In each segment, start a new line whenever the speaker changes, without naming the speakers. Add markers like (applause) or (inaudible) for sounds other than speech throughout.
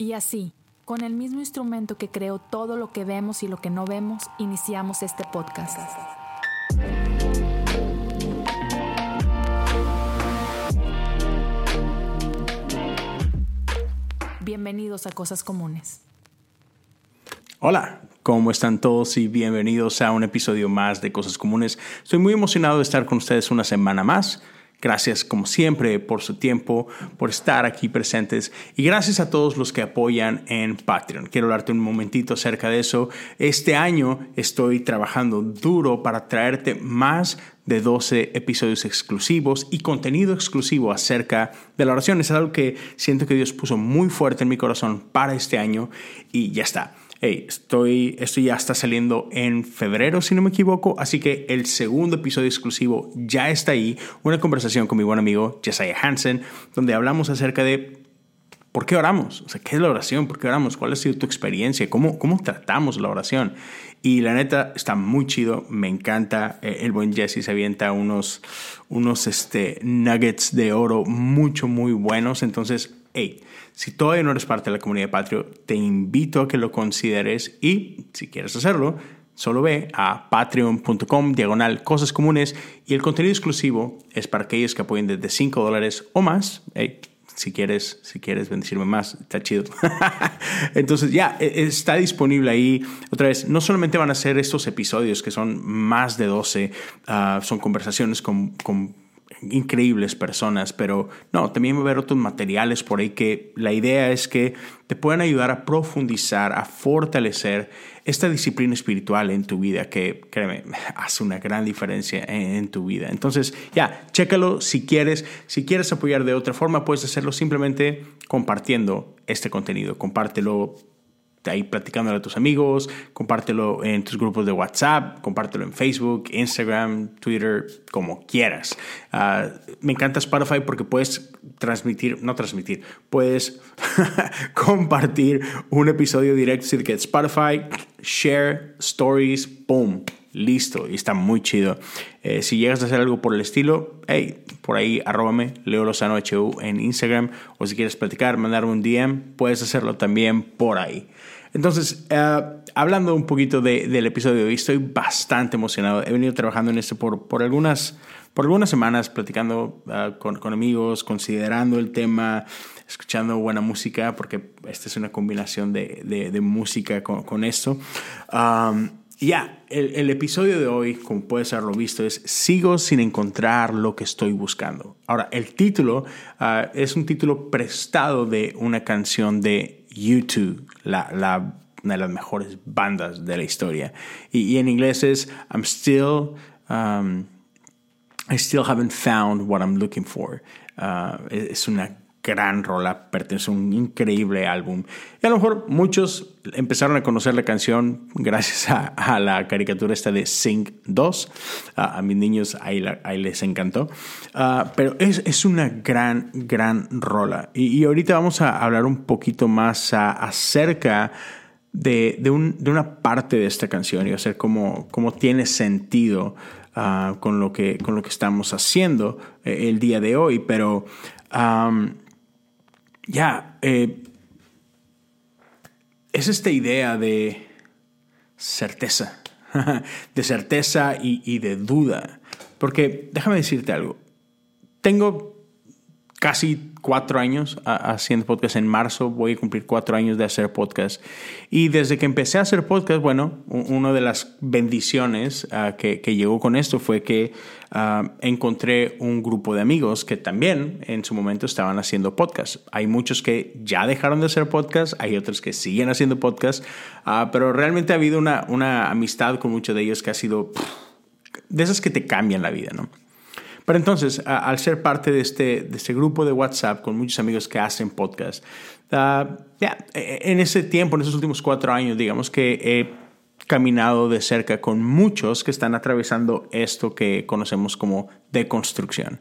Y así, con el mismo instrumento que creó todo lo que vemos y lo que no vemos, iniciamos este podcast. Bienvenidos a Cosas Comunes.
Hola, ¿cómo están todos y bienvenidos a un episodio más de Cosas Comunes? Estoy muy emocionado de estar con ustedes una semana más. Gracias como siempre por su tiempo, por estar aquí presentes y gracias a todos los que apoyan en Patreon. Quiero hablarte un momentito acerca de eso. Este año estoy trabajando duro para traerte más de 12 episodios exclusivos y contenido exclusivo acerca de la oración. Es algo que siento que Dios puso muy fuerte en mi corazón para este año y ya está hey, estoy, esto ya está saliendo en febrero, si no me equivoco, así que el segundo episodio exclusivo ya está ahí, una conversación con mi buen amigo Jesiah Hansen, donde hablamos acerca de ¿Por qué oramos? O sea, ¿qué es la oración? ¿Por qué oramos? ¿Cuál ha sido tu experiencia? ¿Cómo, cómo tratamos la oración? Y la neta está muy chido, me encanta. Eh, el buen Jesse se avienta unos, unos este, nuggets de oro mucho, muy buenos. Entonces, hey, si todavía no eres parte de la comunidad de Patreon, te invito a que lo consideres y si quieres hacerlo, solo ve a patreon.com diagonal cosas comunes y el contenido exclusivo es para aquellos que apoyen desde 5 dólares o más. si quieres, si quieres bendecirme más, está chido. (laughs) Entonces ya e, está disponible ahí. Otra vez, no solamente van a ser estos episodios que son más de 12, ah, son conversaciones con, con increíbles personas, pero no, también va a haber otros materiales por ahí que la idea es que te puedan ayudar a profundizar, a fortalecer esta disciplina espiritual en tu vida que, créeme, (laughs) hace una gran diferencia en, tu vida. Entonces, ya, chécalo si quieres. Si quieres apoyar de otra forma, puedes hacerlo simplemente compartiendo este contenido. Compártelo ahí platicándolo a tus amigos, compártelo en tus grupos de WhatsApp, compártelo en Facebook, Instagram, Twitter, como quieras. Ah, me encanta Spotify porque puedes transmitir, no transmitir, puedes (laughs) compartir un episodio directo, decir que Spotify, share, stories, boom, listo, y está muy chido. Eh, si llegas a hacer algo por el estilo, hey, por ahí arróbame, Leo Lozano HU en Instagram, o si quieres platicar, mandarme un DM, puedes hacerlo también por ahí. Entonces, eh, hablando un poquito del episodio de hoy, estoy bastante emocionado. He venido trabajando en esto por, por, algunas, por algunas semanas, platicando eh, con, con, amigos, considerando el tema, escuchando buena música, porque esta es una combinación de, de, música con, con esto. Ya, el, episodio de hoy, como puedes haberlo visto, es Sigo sin encontrar lo que estoy buscando. Ahora, el título uh, es un título prestado de una canción de U2, la, la, una de las mejores bandas de la historia. Y, y en inglés es I'm still, um, I still haven't found what I'm looking for. Uh, es una gran rola, pertenece a un increíble álbum. Y a lo mejor muchos empezaron a conocer la canción gracias a, la caricatura esta de Sing 2. a mis niños ahí, ahí les encantó. Ah, pero es, es, una gran, gran rola. Y, ahorita vamos a hablar un poquito más acerca de, de, un, de, una parte de esta canción y hacer cómo, cómo tiene sentido ah, con, lo que, con lo que estamos haciendo eh, el día de hoy. Pero ya, eh, es esta idea de certeza, (laughs) de certeza y, de duda. Porque déjame decirte algo, tengo casi cuatro años haciendo podcast. En marzo voy a cumplir cuatro años de hacer podcast. Y desde que empecé a hacer podcast, bueno, una de las bendiciones ah, que, llegó con esto fue que ah, encontré un grupo de amigos que también en su momento estaban haciendo podcast. Hay muchos que ya dejaron de hacer podcast, hay otros que siguen haciendo podcast, ah, pero realmente ha habido una, una amistad con muchos de ellos que ha sido de esas que te cambian la vida, ¿no? Pero entonces, al ser parte de este, de este grupo de WhatsApp con muchos amigos que hacen podcast, ya e, e, en ese tiempo, en esos últimos cuatro años, digamos que he caminado de cerca con muchos que están atravesando esto que conocemos como deconstrucción.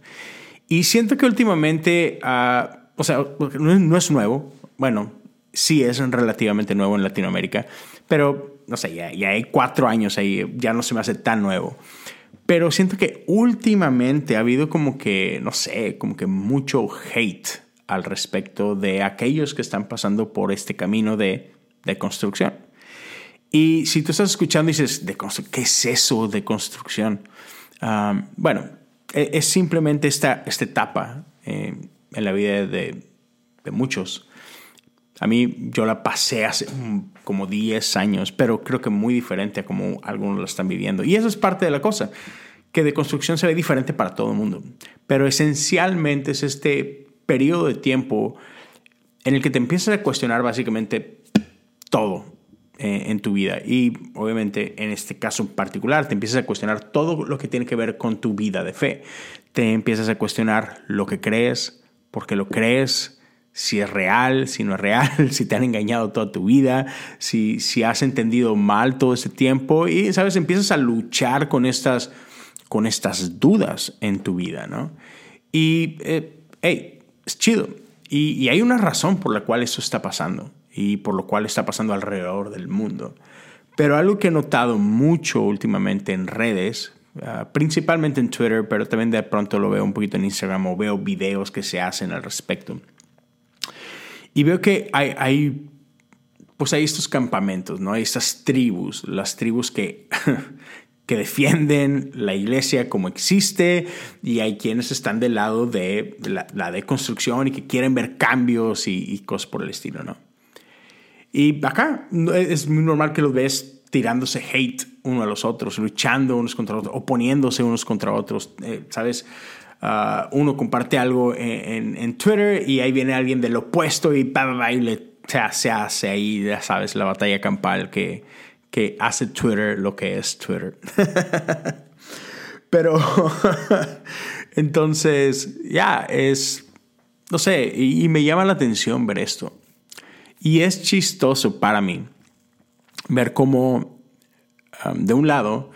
Y siento que últimamente, ah, o sea, no, es nuevo, bueno, sí es relativamente nuevo en Latinoamérica, pero no sé, ya, ya hay cuatro años ahí, ya no se me hace tan nuevo. Pero siento que últimamente ha habido como que, no sé, como que mucho hate al respecto de aquellos que están pasando por este camino de, de construcción. Y si tú estás escuchando y dices, ¿de ¿qué es eso de construcción? bueno, e, es simplemente esta, esta etapa eh, en la vida de, de, muchos. A mí yo la pasé hace como 10 años, pero creo que muy diferente a como algunos lo están viviendo. Y eso es parte de la cosa, que de construcción se ve diferente para todo el mundo. Pero esencialmente es este periodo de tiempo en el que te empiezas a cuestionar básicamente todo eh, en tu vida. Y obviamente en este caso en particular te empiezas a cuestionar todo lo que tiene que ver con tu vida de fe. Te empiezas a cuestionar lo que crees, por qué lo crees, si es real, si no es real, (laughs) si te han engañado toda tu vida, si, si has entendido mal todo ese tiempo y, ¿sabes? Empiezas a luchar con estas, con estas dudas en tu vida, ¿no? Y, eh, hey, es chido. Y, y hay una razón por la cual eso está pasando y por lo cual está pasando alrededor del mundo. Pero algo que he notado mucho últimamente en redes, ah, principalmente en Twitter, pero también de pronto lo veo un poquito en Instagram o veo videos que se hacen al respecto. Y veo que hay, hay pues hay estos campamentos, ¿no? Hay estas tribus, las tribus que, (laughs) que defienden la iglesia como existe y hay quienes están del lado de la, deconstrucción y que quieren ver cambios y, y, cosas por el estilo, ¿no? Y acá es muy normal que los ves tirándose hate uno a los otros, luchando unos contra otros, oponiéndose unos contra otros, eh, ¿sabes? Ah, uno comparte algo en, Twitter y ahí viene alguien del opuesto y, y le, se hace ahí, ya sabes, la batalla campal que, que hace Twitter lo que es Twitter. (laughs) Pero (laughs) entonces, ya, es, no sé, y me llama la atención ver esto. Y es chistoso para mí ver cómo, de un lado,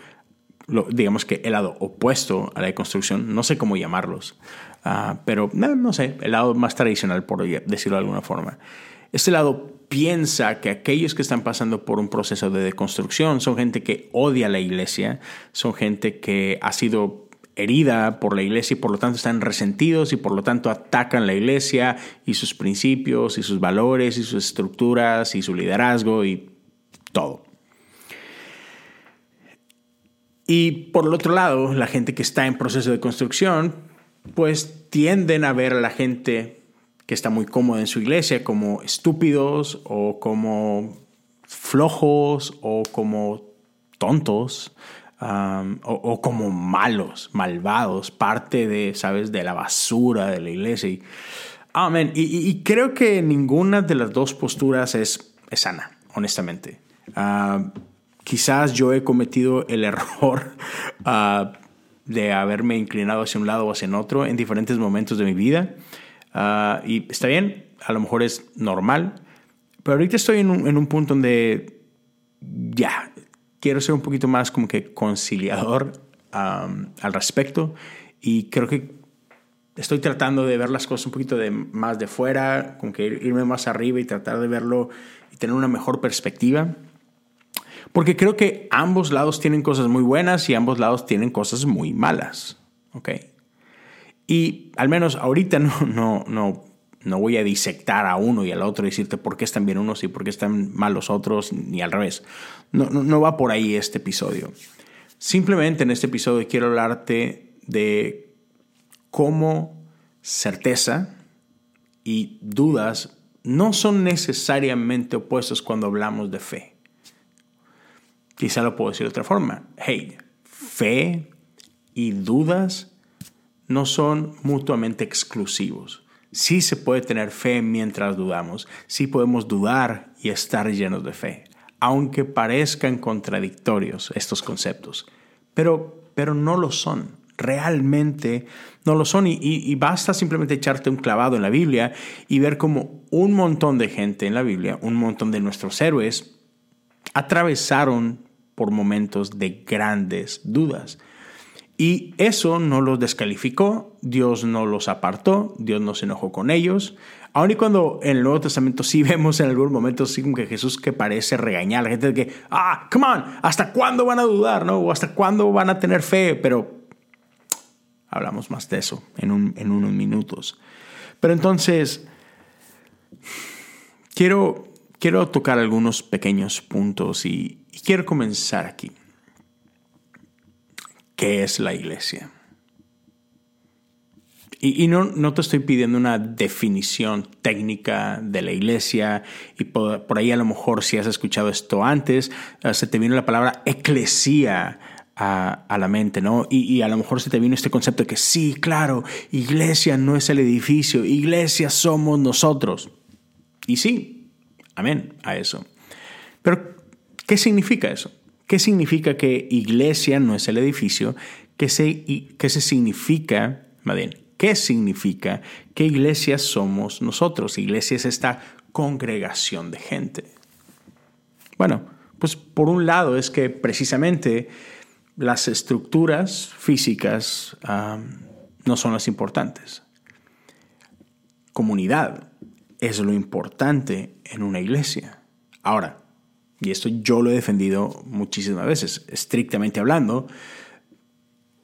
digamos que el lado opuesto a la deconstrucción, no sé cómo llamarlos, uh, pero no, sé, el lado más tradicional, por decirlo de alguna forma. Este lado piensa que aquellos que están pasando por un proceso de deconstrucción son gente que odia la iglesia, son gente que ha sido herida por la iglesia y por lo tanto están resentidos y por lo tanto atacan la iglesia y sus principios y sus valores y sus estructuras y su liderazgo y todo. Y por el otro lado, la gente que está en proceso de construcción, pues tienden a ver a la gente que está muy cómoda en su iglesia como estúpidos o como flojos o como tontos o, como malos, malvados, parte de, ¿sabes?, de la basura de la iglesia. Y, amén. Y, creo que ninguna de las dos posturas es, sana, honestamente. Quizás yo he cometido el error (laughs) ah, de haberme inclinado hacia un lado o hacia otro en diferentes momentos de mi vida. Ah, y está bien, a lo mejor es normal, pero ahorita estoy en un, en un punto donde ya, quiero ser un poquito más como que conciliador al respecto y creo que estoy tratando de ver las cosas un poquito de, más de fuera, como que irme más arriba y tratar de verlo y tener una mejor perspectiva. Porque creo que ambos lados tienen cosas muy buenas y ambos lados tienen cosas muy malas. ¿Ok? Y al menos ahorita (laughs) no, no, no voy a disectar a uno y al otro y decirte por qué están bien unos y por qué están mal los otros, ni al revés. No, no, va por ahí este episodio. Simplemente en este episodio quiero hablarte de cómo certeza y dudas no son necesariamente opuestos cuando hablamos de fe. Quizá lo puedo decir de otra forma. Hey, fe y dudas no son mutuamente exclusivos. Sí se puede tener fe mientras dudamos, sí podemos dudar y estar llenos de fe, aunque parezcan contradictorios estos conceptos, pero, pero no lo son, realmente no lo son y, y, basta simplemente echarte un clavado en la Biblia y ver cómo un montón de gente en la Biblia, un montón de nuestros héroes, atravesaron por momentos de grandes dudas y eso no los descalificó, Dios no los apartó, Dios no se enojó con ellos. Aun y cuando en el Nuevo Testamento sí (laughs) vemos en algunos momentos sí como que Jesús que parece regañar a la gente de que, ah, come on, ¿hasta cuándo van a dudar? ¿no? O hasta cuándo van a tener fe, pero hablamos más de eso en, en unos minutos. Pero entonces, quiero, quiero tocar algunos pequeños puntos y, y quiero comenzar aquí. ¿Qué es la iglesia? Y, no, no, te estoy pidiendo una definición técnica de la iglesia y por, ahí a lo mejor si has escuchado esto antes, eh, se te vino la palabra eclesía a, a, la mente, ¿no? Y, y, a lo mejor se te vino este concepto de que sí, claro, iglesia no es el edificio, iglesia somos nosotros. Y sí, amén a eso. Pero, ¿qué significa eso? ¿Qué significa que iglesia no es el edificio? ¿Qué se, qué se significa, más ¿Qué significa que iglesia somos nosotros? Iglesia es esta congregación de gente. Bueno, pues por un lado es que precisamente las estructuras físicas no son las importantes. Comunidad es lo importante en una iglesia. Ahora, y esto yo lo he defendido muchísimas veces, estrictamente hablando,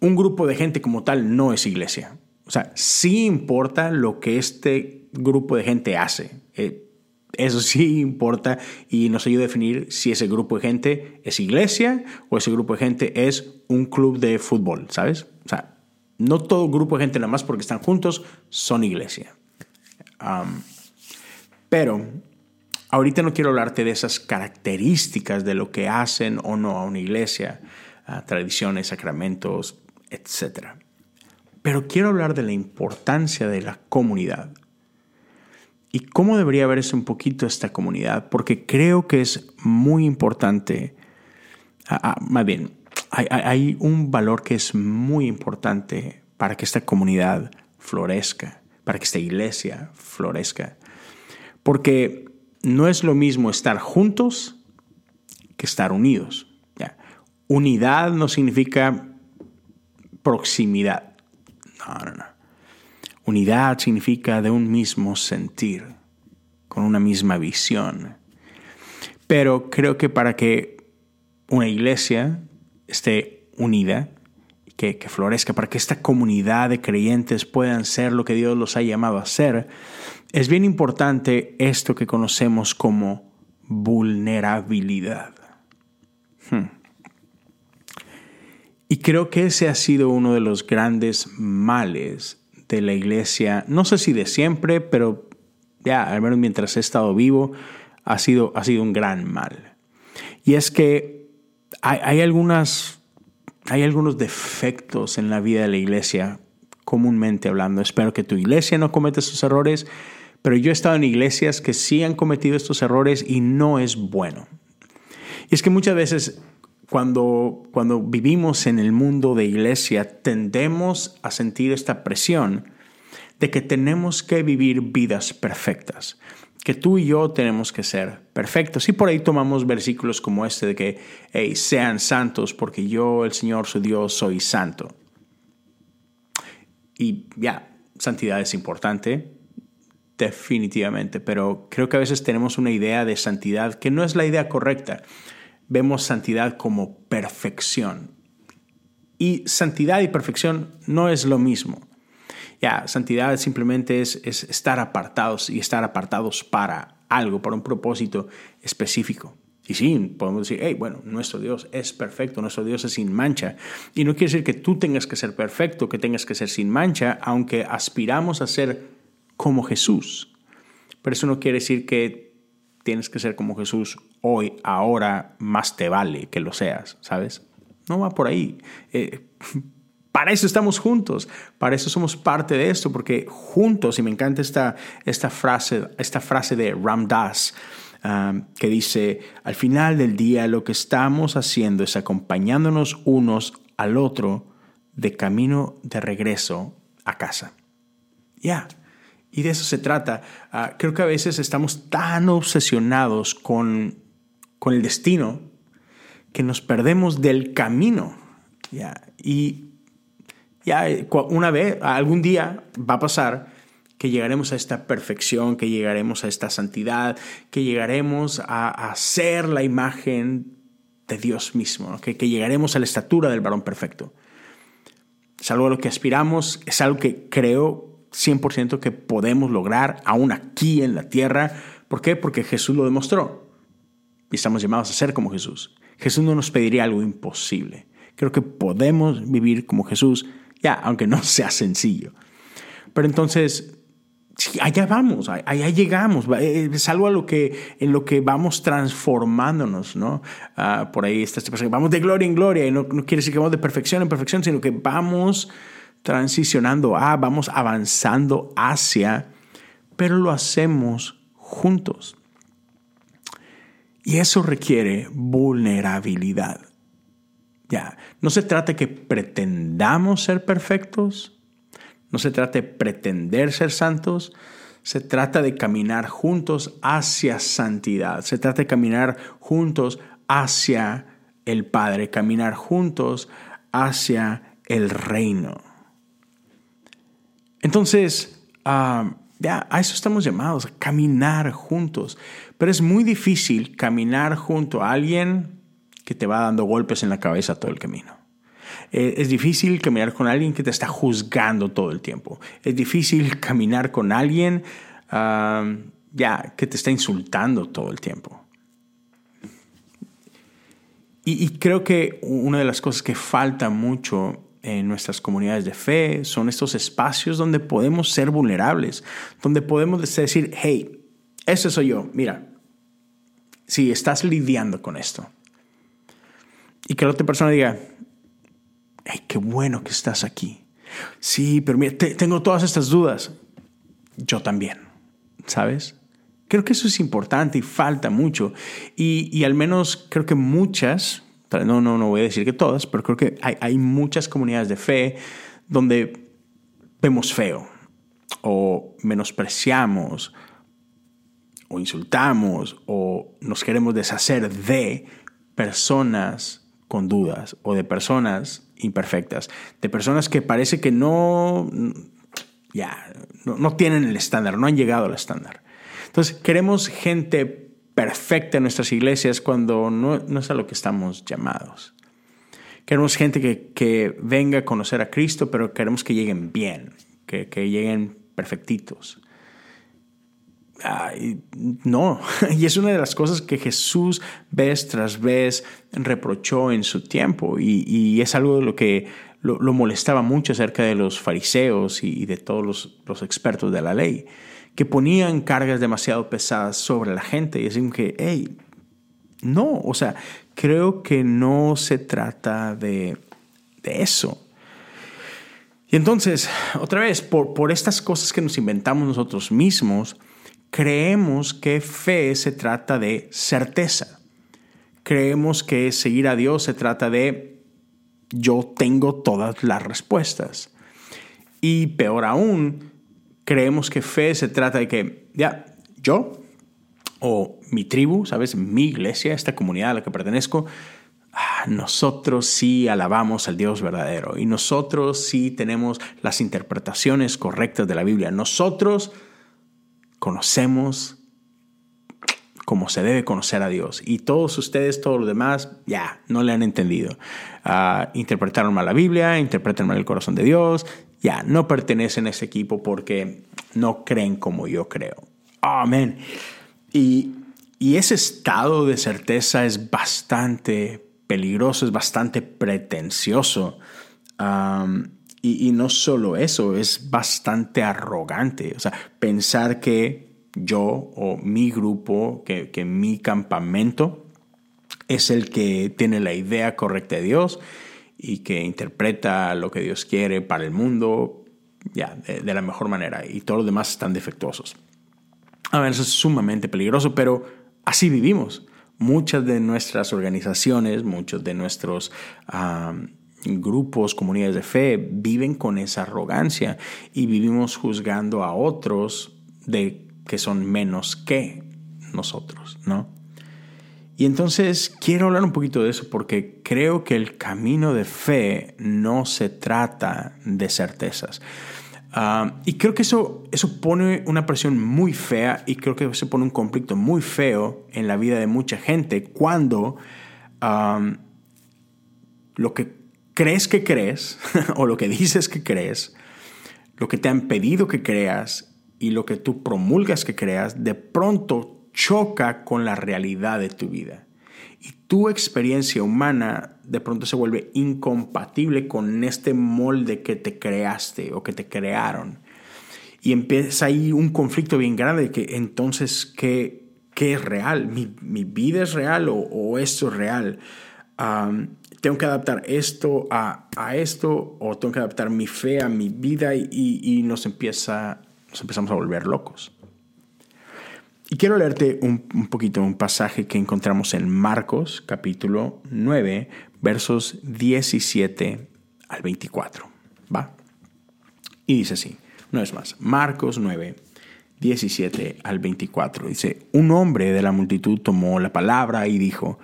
un grupo de gente como tal no es iglesia. O sea, sí importa lo que este grupo de gente hace. Eh, eso sí importa y nos ayuda a definir si ese grupo de gente es iglesia o ese grupo de gente es un club de fútbol, ¿sabes? O sea, no todo grupo de gente nada más porque están juntos son iglesia. pero ahorita no quiero hablarte de esas características de lo que hacen o no a una iglesia, tradiciones, sacramentos, etcétera. Pero quiero hablar de la importancia de la comunidad y cómo debería verse un poquito esta comunidad, porque creo que es muy importante, ah, más bien, hay, un valor que es muy importante para que esta comunidad florezca, para que esta iglesia florezca, porque no es lo mismo estar juntos que estar unidos. Unidad no significa proximidad. Unidad significa de un mismo sentir, con una misma visión. Pero creo que para que una iglesia esté unida, que, que florezca, para que esta comunidad de creyentes puedan ser lo que Dios los ha llamado a ser, es bien importante esto que conocemos como vulnerabilidad. Hmm. Y creo que ese ha sido uno de los grandes males de la iglesia, no sé si de siempre, pero ya, al menos mientras he estado vivo, ha sido, ha sido un gran mal. Y es que hay, algunas, hay algunos defectos en la vida de la iglesia, comúnmente hablando. Espero que tu iglesia no cometa esos errores, pero yo he estado en iglesias que sí han cometido estos errores y no es bueno. Y es que muchas veces cuando, cuando vivimos en el mundo de iglesia, tendemos a sentir esta presión de que tenemos que vivir vidas perfectas, que tú y yo tenemos que ser perfectos. Y por ahí tomamos versículos como este de que, hey, sean santos porque yo, el Señor, su Dios, soy santo. Y ya, santidad es importante, definitivamente, pero creo que a veces tenemos una idea de santidad que no es la idea correcta vemos santidad como perfección. Y santidad y perfección no es lo mismo. Ya, santidad simplemente es, estar apartados y estar apartados para algo, para un propósito específico. Y sí, podemos decir, hey, bueno, nuestro Dios es perfecto, nuestro Dios es sin mancha. Y no quiere decir que tú tengas que ser perfecto, que tengas que ser sin mancha, aunque aspiramos a ser como Jesús. Pero eso no quiere decir que tienes que ser como Jesús hoy, ahora, más te vale que lo seas, ¿sabes? No va por ahí. Eh, (laughs) para eso estamos juntos, para eso somos parte de esto, porque juntos, y me encanta esta, esta, frase, esta frase de Ram Dass, um, que dice, al final del día lo que estamos haciendo es acompañándonos unos al otro de camino de regreso a casa. Ya, y de eso se trata. Ah, creo que a veces estamos tan obsesionados con, con el destino que nos perdemos del camino. Y ya una vez, algún día va a pasar que llegaremos a esta perfección, que llegaremos a esta santidad, que llegaremos a, a ser la imagen de Dios mismo, que, que llegaremos a la estatura del varón perfecto. Es algo a lo que aspiramos, es algo que creo 100% que podemos lograr aún aquí en la tierra. ¿Por qué? Porque Jesús lo demostró. Y estamos llamados a ser como Jesús. Jesús no nos pediría algo imposible. Creo que podemos vivir como Jesús, ya, aunque no (laughs) sea sencillo. Pero entonces, allá vamos, allá llegamos, eh, es algo a lo que, en lo que vamos transformándonos, ¿no? Ah, por ahí está este vamos de gloria en gloria, y no, no, quiere decir que vamos de perfección en perfección, sino que vamos transicionando a, vamos avanzando hacia, pero lo hacemos juntos. Y eso requiere vulnerabilidad. Ya, no se trata que pretendamos ser perfectos, no se trata de pretender ser santos, se trata de caminar juntos hacia santidad, se trata de caminar juntos hacia el Padre, caminar juntos hacia el reino. Entonces, ah, ya, a eso estamos llamados, a caminar juntos. Pero es muy difícil caminar junto a alguien que te va dando golpes en la cabeza todo el camino. Eh, es difícil caminar con alguien que te está juzgando todo el tiempo. Es difícil (laughs) caminar con alguien ya que te está insultando todo el tiempo. Y, y, creo que una de las cosas que falta mucho en nuestras comunidades de fe son estos espacios donde podemos ser vulnerables, donde podemos decir, hey, ese soy yo, mira, si estás lidiando con esto. Y que la otra persona diga, ay, qué bueno que estás aquí. Sí, pero mira, tengo todas estas dudas. Yo también, ¿sabes? Creo que eso es importante y falta mucho. Y, y al menos creo que muchas, no, no, no voy a decir que todas, pero creo que hay, hay muchas comunidades de fe donde vemos feo o menospreciamos o insultamos o nos queremos deshacer de personas con dudas o de personas imperfectas, de personas que parece que no, ya, no, tienen el estándar, no han llegado al estándar. Entonces, queremos gente perfecta en nuestras iglesias cuando no, no es a lo que estamos llamados. Queremos gente que, que, venga a conocer a Cristo, pero queremos que lleguen bien, que, que lleguen perfectitos no, (laughs) y es una de las cosas que Jesús vez tras vez reprochó en su tiempo y, es algo de lo que lo, molestaba mucho acerca de los fariseos y, de todos los, expertos de la ley, que ponían cargas demasiado pesadas sobre la gente y decían que, hey, no, o sea, creo que no se trata de, de eso. Y entonces, otra vez, por, por estas cosas que nos inventamos nosotros mismos, creemos que fe se trata de certeza. Creemos que seguir a Dios se trata de yo tengo todas las respuestas. Y peor aún, creemos que fe se trata de que ya yo o mi tribu, ¿sabes? Mi iglesia, esta comunidad a la que pertenezco, ah, nosotros sí alabamos al Dios verdadero y nosotros sí tenemos las interpretaciones correctas de la Biblia. Nosotros conocemos como se debe conocer a Dios. Y todos ustedes, todos los demás, ya, no le han entendido. Uh, interpretaron mal la Biblia, interpretan mal el corazón de Dios, ya, no pertenecen a ese equipo porque no creen como yo creo. Amén. Y, y ese estado de certeza es bastante peligroso, es bastante pretencioso. Um, y, no solo eso, es bastante arrogante. O sea, pensar que yo o mi grupo, que, que mi campamento es el que tiene la idea correcta de Dios y que interpreta lo que Dios quiere para el mundo ya, de, la mejor manera y todos los demás están defectuosos. A ver, eso es sumamente peligroso, pero así vivimos. Muchas de nuestras organizaciones, muchos de nuestros grupos, comunidades de fe, viven con esa arrogancia y vivimos juzgando a otros de que son menos que nosotros, ¿no? Y entonces quiero hablar un poquito de eso porque creo que el camino de fe no se trata de certezas. Ah, y creo que eso, eso pone una presión muy fea y creo que se pone un conflicto muy feo en la vida de mucha gente cuando lo que crees que crees (laughs) o lo que dices que crees lo que te han pedido que creas y lo que tú promulgas que creas, de pronto choca con la realidad de tu vida. Y tu experiencia humana de pronto se vuelve incompatible con este molde que te creaste o que te crearon. Y empieza ahí un conflicto bien grande de que entonces, ¿qué, qué es real? ¿Mi, ¿Mi, vida es real o, esto es real? ¿Tengo que adaptar esto a, a, esto o tengo que adaptar mi fe a mi vida? Y, y nos, empieza, nos empezamos a volver locos. Y quiero leerte un, poquito un pasaje que encontramos en Marcos capítulo 9, versos 17 al 24. ¿Va? Y dice así, una vez más, Marcos 9, 17 al 24. Dice, un hombre de la multitud tomó la palabra y dijo,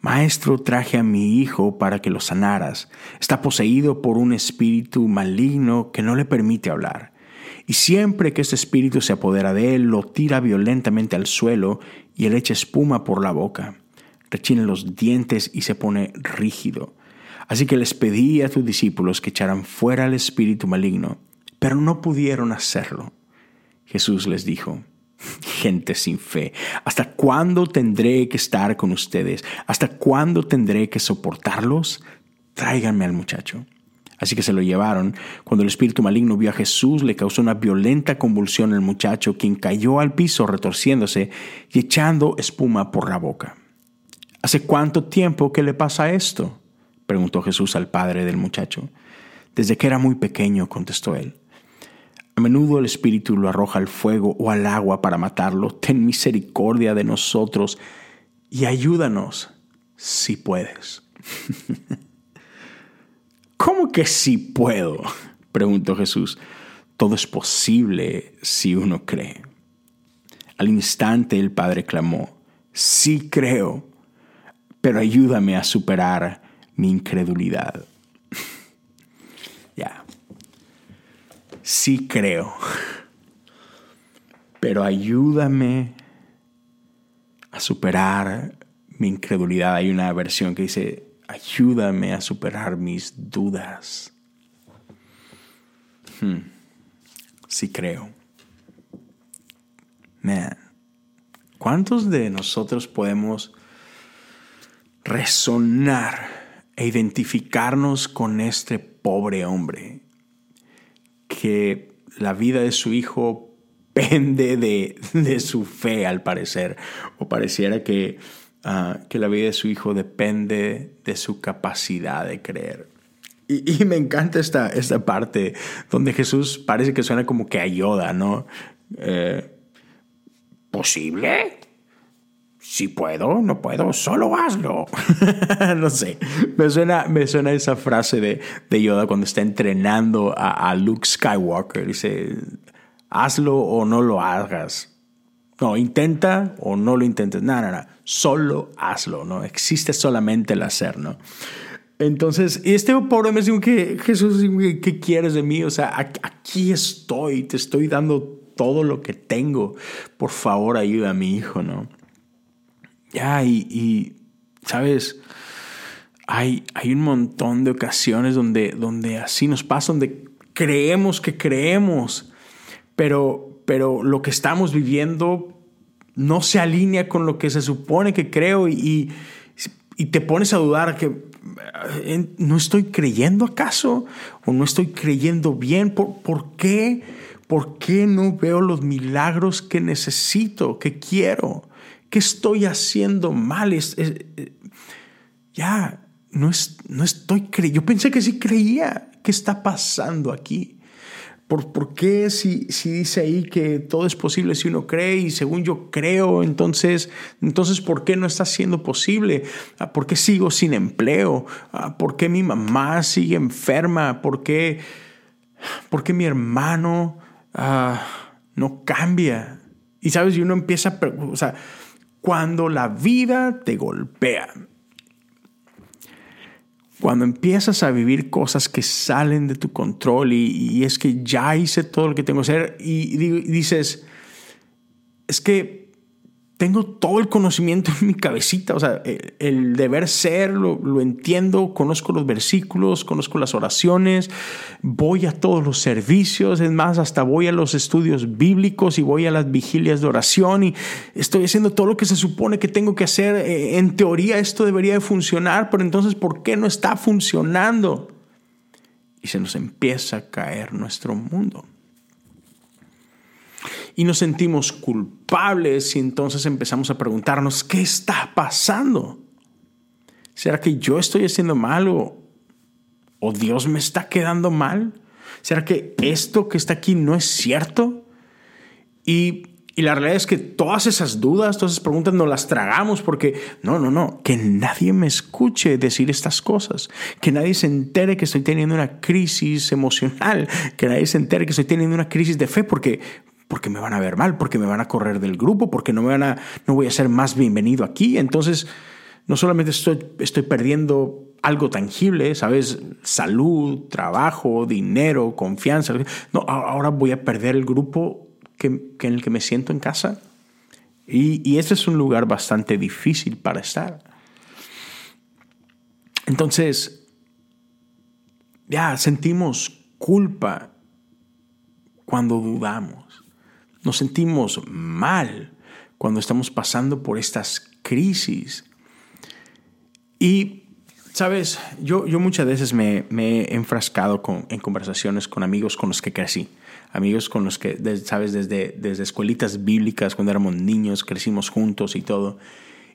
Maestro, traje a mi hijo para que lo sanaras. Está poseído por un espíritu maligno que no le permite hablar y siempre que este espíritu se apodera de él, lo tira violentamente al suelo y él echa espuma por la boca. Rechina los dientes y se pone rígido. Así que les pedí a tus discípulos que echaran fuera al espíritu maligno, pero no pudieron hacerlo. Jesús les dijo, (laughs) gente sin fe, ¿hasta cuándo tendré que estar con ustedes? ¿Hasta cuándo tendré que soportarlos? Tráiganme al muchacho. Así que se lo llevaron. Cuando el espíritu maligno vio a Jesús, le causó una violenta convulsión al muchacho, quien cayó al piso retorciéndose y echando espuma por la boca. ¿Hace cuánto tiempo que le pasa esto? preguntó Jesús al padre del muchacho. Desde que era muy pequeño, contestó él. A menudo el espíritu lo arroja al fuego o al agua para matarlo. Ten misericordia de nosotros y ayúdanos si puedes. (laughs) ¿Cómo que sí puedo? preguntó Jesús. Todo es posible si uno cree. Al instante el Padre clamó, sí creo, pero ayúdame a superar mi incredulidad. (laughs) ya, sí creo, (laughs) pero ayúdame a superar mi incredulidad. Hay una versión que dice, ayúdame a superar mis dudas. Hmm. Sí creo. Man, ¿cuántos de nosotros podemos resonar e identificarnos con este pobre hombre que la vida de su hijo (laughs) pende de, de su fe al parecer o pareciera que Ah, que la vida de su hijo depende de su capacidad de creer. Y, me encanta esta, esta parte donde Jesús parece que suena como que ayuda, ¿no? Eh, ¿Posible? Si puedo, no puedo, solo hazlo. (laughs) no sé, me suena, me suena esa frase de, de Yoda cuando está entrenando a, a Luke Skywalker. Dice, hazlo o no lo hagas no, intenta o no lo intentes. No, no. Solo hazlo, ¿no? Existe solamente el hacer, ¿no? Entonces, este pobre me dijo que Jesús, ¿qué quieres de mí? O sea, aquí estoy, te estoy dando todo lo que tengo. Por favor, ayuda a mi hijo, ¿no? Ya, y, ¿sabes? Hay, hay un montón de ocasiones donde, donde así nos pasa, donde creemos que creemos, pero, pero lo que estamos viviendo no se alinea con lo que se supone que creo y, te pones a dudar que eh, no estoy creyendo acaso o no estoy creyendo bien. ¿Por, ¿Por, qué? ¿Por qué no veo los milagros que necesito, que quiero? ¿Qué estoy haciendo mal? Es, eh, ya, no, no estoy creyendo. Yo pensé que sí creía. ¿Qué está pasando aquí? ¿Por, qué si, si, dice ahí que todo es posible si uno cree y según yo creo, entonces, entonces ¿por qué no está siendo posible? Ah, ¿Por qué sigo sin empleo? Ah, ¿Por qué mi mamá sigue enferma? ¿Por qué, por qué mi hermano ah, no cambia? Y sabes, y uno empieza, o sea, cuando la vida te golpea, cuando empiezas a vivir cosas que salen de tu control y, es que ya hice todo lo que tengo que hacer y, dices, es que tengo todo el conocimiento en mi cabecita, o sea, el, deber ser lo, entiendo, conozco los versículos, conozco las oraciones, voy a todos los servicios, es más, hasta voy a los estudios bíblicos y voy a las vigilias de oración y estoy haciendo todo lo que se supone que tengo que hacer. Eh, en teoría esto debería de funcionar, pero entonces, ¿por qué no está funcionando? Y se nos empieza a caer nuestro mundo y nos sentimos culpables y entonces empezamos a preguntarnos, ¿qué está pasando? ¿Será que yo estoy haciendo mal o, Dios me está quedando mal? ¿Será que esto que está aquí no es cierto? Y, y la realidad es que todas esas dudas, todas esas preguntas nos las tragamos porque no, no, no, que nadie me escuche decir estas cosas, que nadie se entere que estoy teniendo una crisis emocional, que nadie se entere que estoy teniendo una crisis de fe porque porque me van a ver mal, porque me van a correr del grupo, porque no, me van a, no voy a ser más bienvenido aquí. Entonces, no solamente estoy, estoy perdiendo algo tangible, ¿sabes? Salud, trabajo, dinero, confianza. No, ahora voy a perder el grupo que, en el que me siento en casa. Y, y este es un lugar bastante difícil para estar. Entonces, ya sentimos culpa cuando dudamos. Nos sentimos mal cuando estamos pasando por estas crisis. Y, sabes, yo, yo muchas veces me, he enfrascado con, en conversaciones con amigos con los que crecí. Amigos con los que, sabes, desde, desde escuelitas bíblicas, cuando éramos niños, crecimos juntos y todo.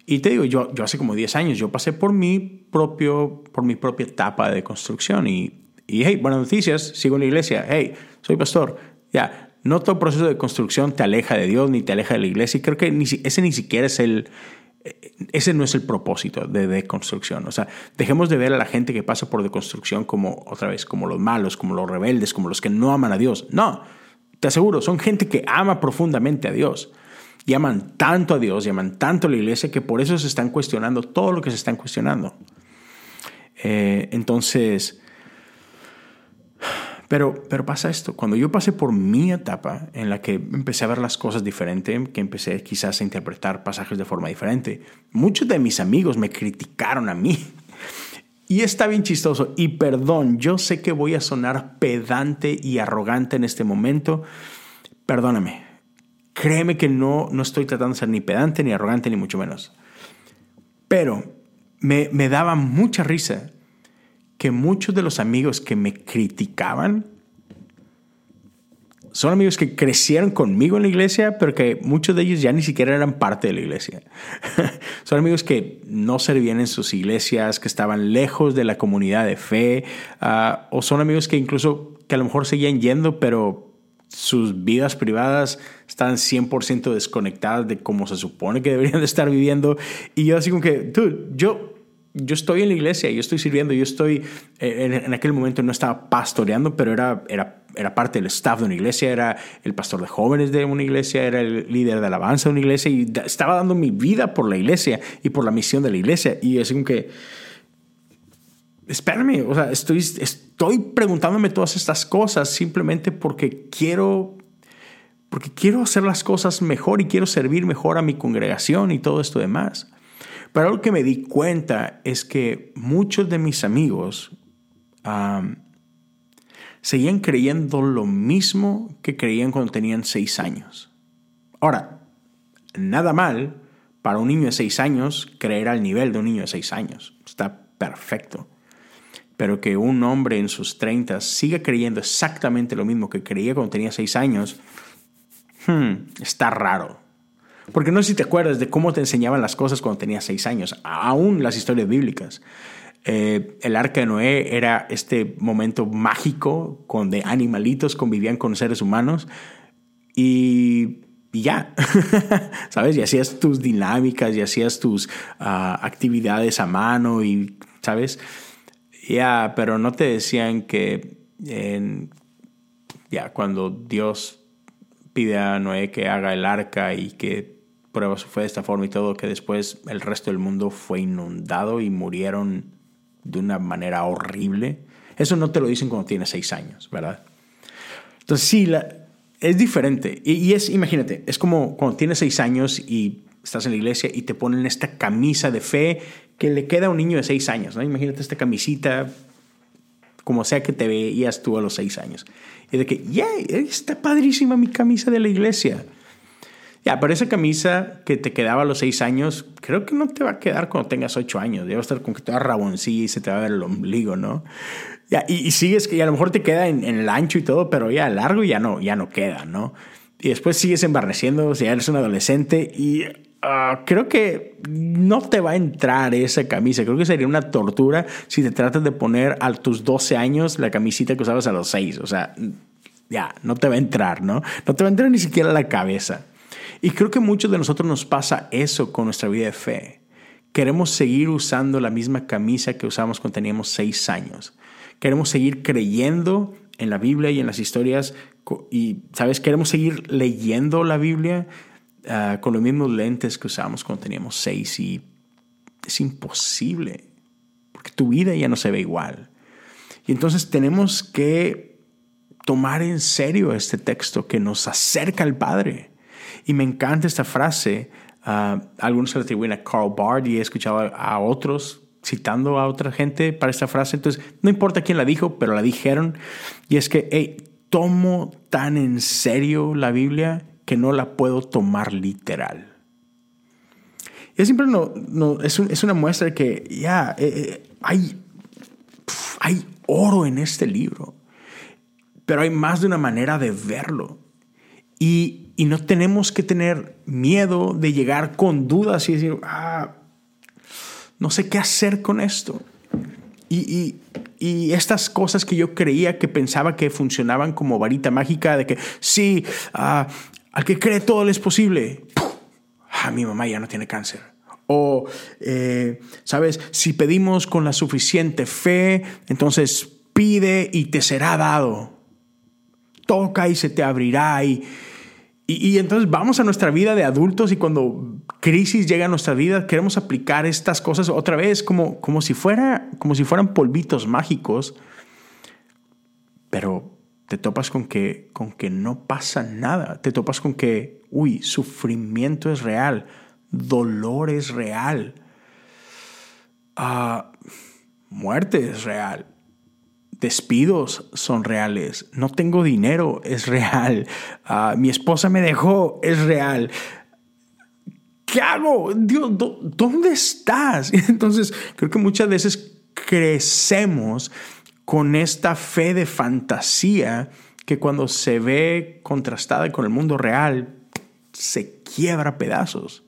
Y te digo, yo, yo hace como 10 años, yo pasé por mi, propio, por mi propia etapa de construcción y, y hey, buenas noticias, sigo en la iglesia, hey, soy pastor, ya, no todo proceso de construcción te aleja de Dios ni te aleja de la iglesia. Y creo que ese ni siquiera es el, eh, ese no es el propósito de deconstrucción. O sea, dejemos de ver a la gente que pasa por deconstrucción como, otra vez, como los malos, como los rebeldes, como los que no aman a Dios. No, te aseguro, son gente que ama profundamente a Dios. Y aman tanto a Dios, y aman tanto a la iglesia, que por eso se están cuestionando todo lo que se están cuestionando. Eh, entonces, pero, pero pasa esto, cuando yo pasé por mi etapa en la que empecé a ver las cosas diferente, que empecé quizás a interpretar pasajes de forma diferente, muchos de mis amigos me criticaron a mí. Y está bien chistoso. Y perdón, yo sé que voy a sonar pedante y arrogante en este momento. Perdóname. Créeme que no, no estoy tratando de ser ni pedante, ni arrogante, ni mucho menos. Pero me, me daba mucha risa que muchos de los amigos que me criticaban son amigos que crecieron conmigo en la iglesia, pero que muchos de ellos ya ni siquiera eran parte de la iglesia. (laughs) son amigos que no servían en sus iglesias, que estaban lejos de la comunidad de fe, ah, o son amigos que incluso que a lo mejor seguían yendo, pero sus vidas privadas estaban 100% desconectadas de cómo se supone que deberían de estar viviendo. Y yo así como que, dude, yo yo estoy en la iglesia, yo estoy sirviendo, yo estoy, eh, en, aquel momento no estaba pastoreando, pero era, era, era parte del staff de una iglesia, era el pastor de jóvenes de una iglesia, era el líder de alabanza de una iglesia y estaba dando mi vida por la iglesia y por la misión de la iglesia. Y es como que, espérame, o sea, estoy, estoy preguntándome todas estas cosas simplemente porque quiero porque quiero hacer las cosas mejor y quiero servir mejor a mi congregación y todo esto demás. Pero algo que me di cuenta es que muchos de mis amigos seguían creyendo lo mismo que creían cuando tenían seis años. Ahora, nada mal para un niño de seis años creer al nivel de un niño de seis años. Está perfecto. Pero que un hombre en sus treintas siga creyendo exactamente lo mismo que creía cuando tenía seis años, hmm, está raro. Porque no sé si te acuerdas de cómo te enseñaban las cosas cuando tenías seis años, aún las historias bíblicas. Eh, el arca de Noé era este momento mágico donde animalitos convivían con seres humanos y, ya, (laughs) ¿sabes? Y hacías tus dinámicas y hacías tus ah, actividades a mano y, ¿sabes? Ya, pero no te decían que ya cuando Dios pide a Noé que haga el arca y que pruebas fue de esta forma y todo, que después el resto del mundo fue inundado y murieron de una manera horrible. Eso no te lo dicen cuando tienes seis años, ¿verdad? Entonces sí, la, es diferente. Y, es, imagínate, es como cuando tienes seis años y estás en la iglesia y te ponen esta camisa de fe que le queda a un niño de seis años, ¿no? Imagínate esta camisita, como sea que te veías tú a los seis años. Y de que, yeah, está padrísima mi camisa de la iglesia. Ya, pero esa camisa que te quedaba a los seis años, creo que no te va a quedar cuando tengas ocho años. Debe estar con que te va a raboncilla y se te va a ver el ombligo, ¿no? Ya, y, sigues, que a lo mejor te queda en, el ancho y todo, pero ya largo ya no, ya no queda, ¿no? Y después sigues embarneciendo, si ya eres un adolescente y ah, creo que no te va a entrar esa camisa. Creo que sería una tortura si te tratas de poner a tus 12 años la camisita que usabas a los 6. O sea, ya, no te va a entrar, ¿no? No te va a entrar ni siquiera a la cabeza. Y creo que muchos de nosotros nos pasa eso con nuestra vida de fe. Queremos seguir usando la misma camisa que usamos cuando teníamos seis años. Queremos seguir creyendo en la Biblia y en las historias. Y, ¿sabes? Queremos seguir leyendo la Biblia ah, con los mismos lentes que usamos cuando teníamos seis. Y es imposible, porque tu vida ya no se ve igual. Y entonces tenemos que tomar en serio este texto que nos acerca al Padre y me encanta esta frase. Uh, algunos se la atribuyen a Carl Bard y he escuchado a, otros citando a otra gente para esta frase. Entonces, no importa quién la dijo, pero la dijeron. Y es que, hey, tomo tan en serio la Biblia que no la puedo tomar literal. Y siempre no, no, es, es, una muestra que ya eh, eh, hay, hay oro en este libro, pero hay más de una manera de verlo. Y y no tenemos que tener miedo de llegar con dudas y decir, ah, no sé qué hacer con esto. Y, estas cosas que yo creía que pensaba que funcionaban como varita mágica, de que sí, ah, al que cree todo le es posible. Ah, mi mamá ya no tiene cáncer. O, eh, ¿sabes? Si pedimos con la suficiente fe, entonces pide y te será dado. Toca y se te abrirá. Y, y, entonces vamos a nuestra vida de adultos y cuando crisis llega a nuestra vida queremos aplicar estas cosas otra vez como, como, si, fuera, como si fueran polvitos mágicos, pero te topas con que, con que no pasa nada, te topas con que, uy, sufrimiento es real, dolor es real, uh, muerte es real despidos son reales, no tengo dinero, es real, ah, mi esposa me dejó, es real. ¿Qué hago? Dios, ¿dónde estás? (laughs) Entonces, creo que muchas veces crecemos con esta fe de fantasía que cuando se ve contrastada con el mundo real, se quiebra pedazos.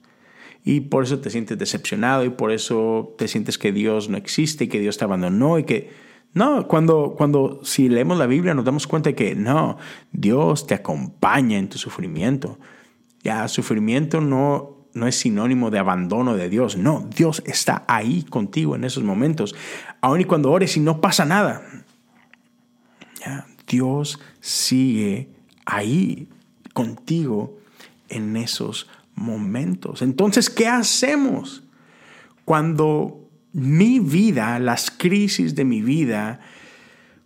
Y por eso te sientes decepcionado y por eso te sientes que Dios no existe y que Dios te abandonó y que no, cuando, cuando si leemos la Biblia nos damos cuenta que no, Dios te acompaña en tu sufrimiento. Ya, sufrimiento no, no es sinónimo de abandono de Dios. No, Dios está ahí contigo en esos momentos. Aun y cuando ores y no pasa nada. Ya, Dios sigue ahí contigo en esos momentos. Entonces, ¿qué hacemos cuando mi vida, las crisis de mi vida,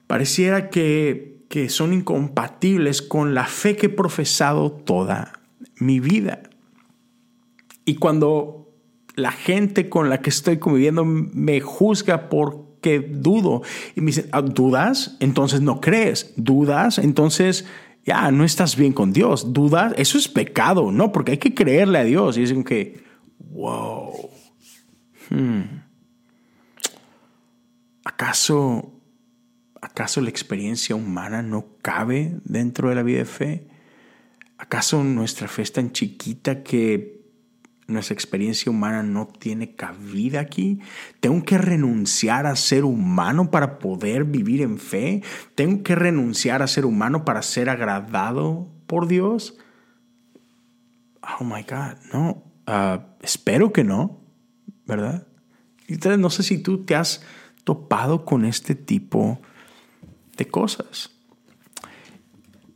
pareciera que, que son incompatibles con la fe que he profesado toda mi vida. Y cuando la gente con la que estoy conviviendo me juzga porque dudo y me dicen, ah, ¿dudas? Entonces no crees. ¿Dudas? Entonces ya no estás bien con Dios. ¿Dudas? Eso es pecado, ¿no? Porque hay que creerle a Dios. Y dicen que, wow. Hmm. ¿Acaso, ¿Acaso la experiencia humana no cabe dentro de la vida de fe? ¿Acaso nuestra fe es tan chiquita que nuestra experiencia humana no tiene cabida aquí? ¿Tengo que renunciar a ser humano para poder vivir en fe? ¿Tengo que renunciar a ser humano para ser agradado por Dios? Oh my God, no. Ah, espero que no, ¿verdad? No sé si tú te has topado con este tipo de cosas.